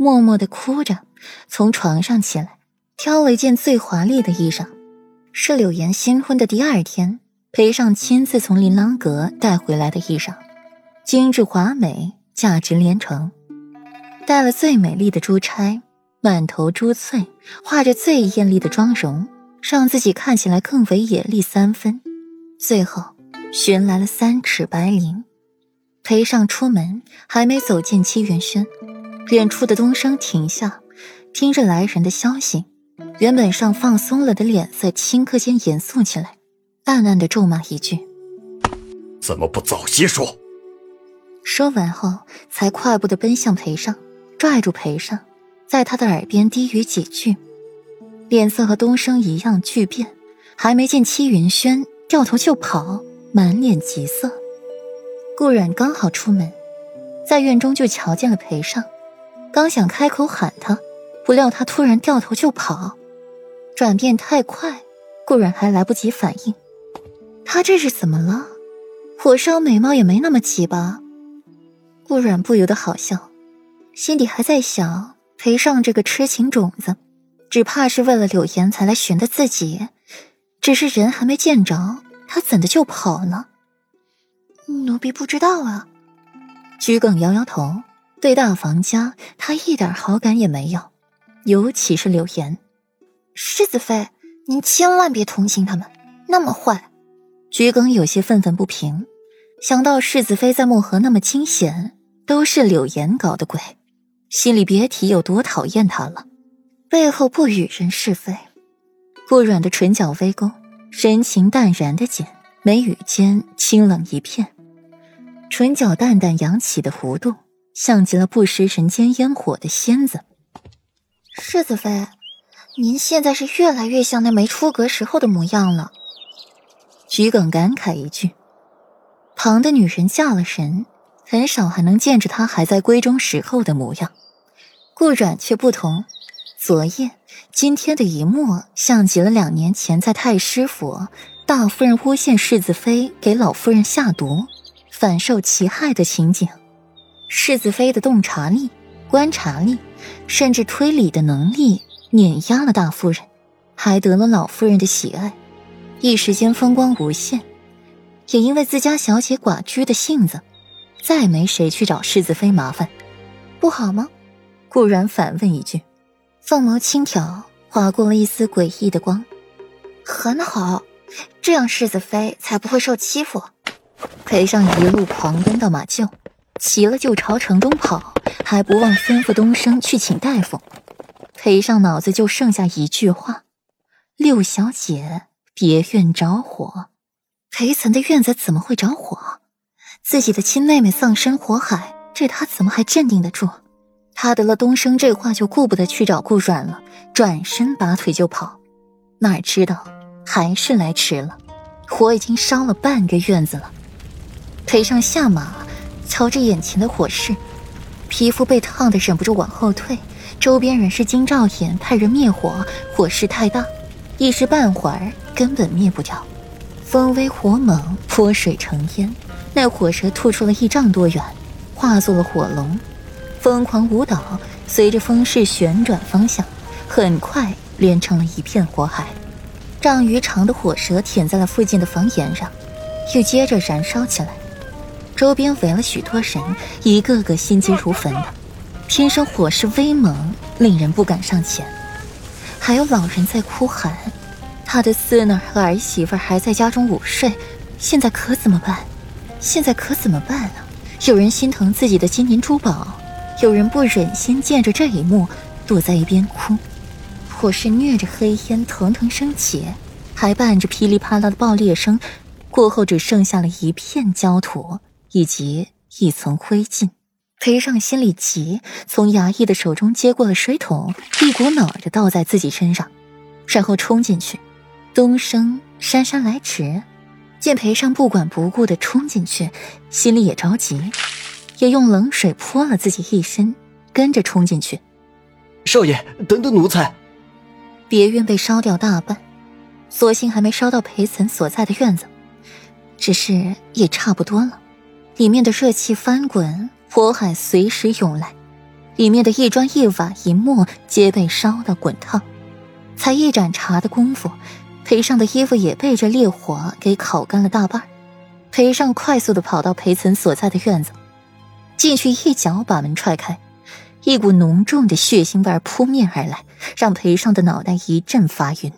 默默的哭着从床上起来，挑了一件最华丽的衣裳，是柳岩新婚的第二天裴尚亲自从琳琅阁带回来的衣裳，精致华美，价值连城，戴了最美丽的珠钗，满头珠翠，画着最艳丽的妆容，让自己看起来更为野丽三分。最后，寻来了三尺白绫。裴尚出门，还没走进七云轩，远处的东升停下，听着来人的消息，原本上放松了的脸色，顷刻间严肃起来，暗暗的咒骂一句：“怎么不早些说？”说完后，才快步的奔向裴尚，拽住裴尚，在他的耳边低语几句，脸色和东升一样巨变，还没见戚云轩，掉头就跑，满脸急色。顾然刚好出门，在院中就瞧见了裴尚，刚想开口喊他，不料他突然掉头就跑，转变太快，顾然还来不及反应。他这是怎么了？火烧眉毛也没那么急吧？顾然不由得好笑，心底还在想：裴尚这个痴情种子，只怕是为了柳岩才来寻的自己，只是人还没见着，他怎的就跑了？奴婢不知道啊。桔梗摇摇头，对大房家他一点好感也没有，尤其是柳岩。世子妃，您千万别同情他们，那么坏。桔梗有些愤愤不平，想到世子妃在漠河那么清闲，都是柳岩搞的鬼，心里别提有多讨厌他了。背后不与人是非。顾软的唇角微勾，神情淡然的紧，眉宇间清冷一片。唇角淡淡扬起的弧度，像极了不食人间烟火的仙子。世子妃，您现在是越来越像那没出阁时候的模样了。桔梗感慨一句。旁的女人嫁了人，很少还能见着她还在闺中时候的模样。顾阮却不同，昨夜、今天的一幕，像极了两年前在太师府，大夫人诬陷世子妃给老夫人下毒。反受其害的情景，世子妃的洞察力、观察力，甚至推理的能力，碾压了大夫人，还得了老夫人的喜爱，一时间风光无限。也因为自家小姐寡居的性子，再没谁去找世子妃麻烦，不好吗？顾然反问一句，凤眸轻挑，划过了一丝诡异的光。很好，这样世子妃才不会受欺负。裴尚一路狂奔到马厩，骑了就朝城中跑，还不忘吩咐东升去请大夫。裴尚脑子就剩下一句话：“六小姐，别院着火。”裴岑的院子怎么会着火？自己的亲妹妹丧身火海，这他怎么还镇定得住？他得了东升这话，就顾不得去找顾阮了，转身拔腿就跑。哪知道还是来迟了，火已经烧了半个院子了。裴尚下马，瞧着眼前的火势，皮肤被烫得忍不住往后退。周边人士金兆衍，派人灭火。火势太大，一时半会儿根本灭不掉。风威火猛，泼水成烟。那火舌吐出了一丈多远，化作了火龙，疯狂舞蹈，随着风势旋转方向，很快连成了一片火海。丈余长的火舌舔在了附近的房檐上，又接着燃烧起来。周边围了许多人，一个个心急如焚的，天生火势威猛，令人不敢上前。还有老人在哭喊，他的孙儿和儿媳妇还在家中午睡，现在可怎么办？现在可怎么办啊？有人心疼自己的金银珠宝，有人不忍心见着这一幕，躲在一边哭。火势虐着黑烟腾腾升起，还伴着噼里啪啦的爆裂声，过后只剩下了一片焦土。以及一层灰烬，裴尚心里急，从衙役的手中接过了水桶，一股脑的倒在自己身上，然后冲进去。东升姗姗来迟，见裴尚不管不顾的冲进去，心里也着急，也用冷水泼了自己一身，跟着冲进去。少爷，等等奴才。别院被烧掉大半，所幸还没烧到裴岑所在的院子，只是也差不多了。里面的热气翻滚，火海随时涌来，里面的一砖一瓦一木皆被烧得滚烫。才一盏茶的功夫，裴尚的衣服也被这烈火给烤干了大半。裴尚快速的跑到裴岑所在的院子，进去一脚把门踹开，一股浓重的血腥味扑面而来，让裴尚的脑袋一阵发晕。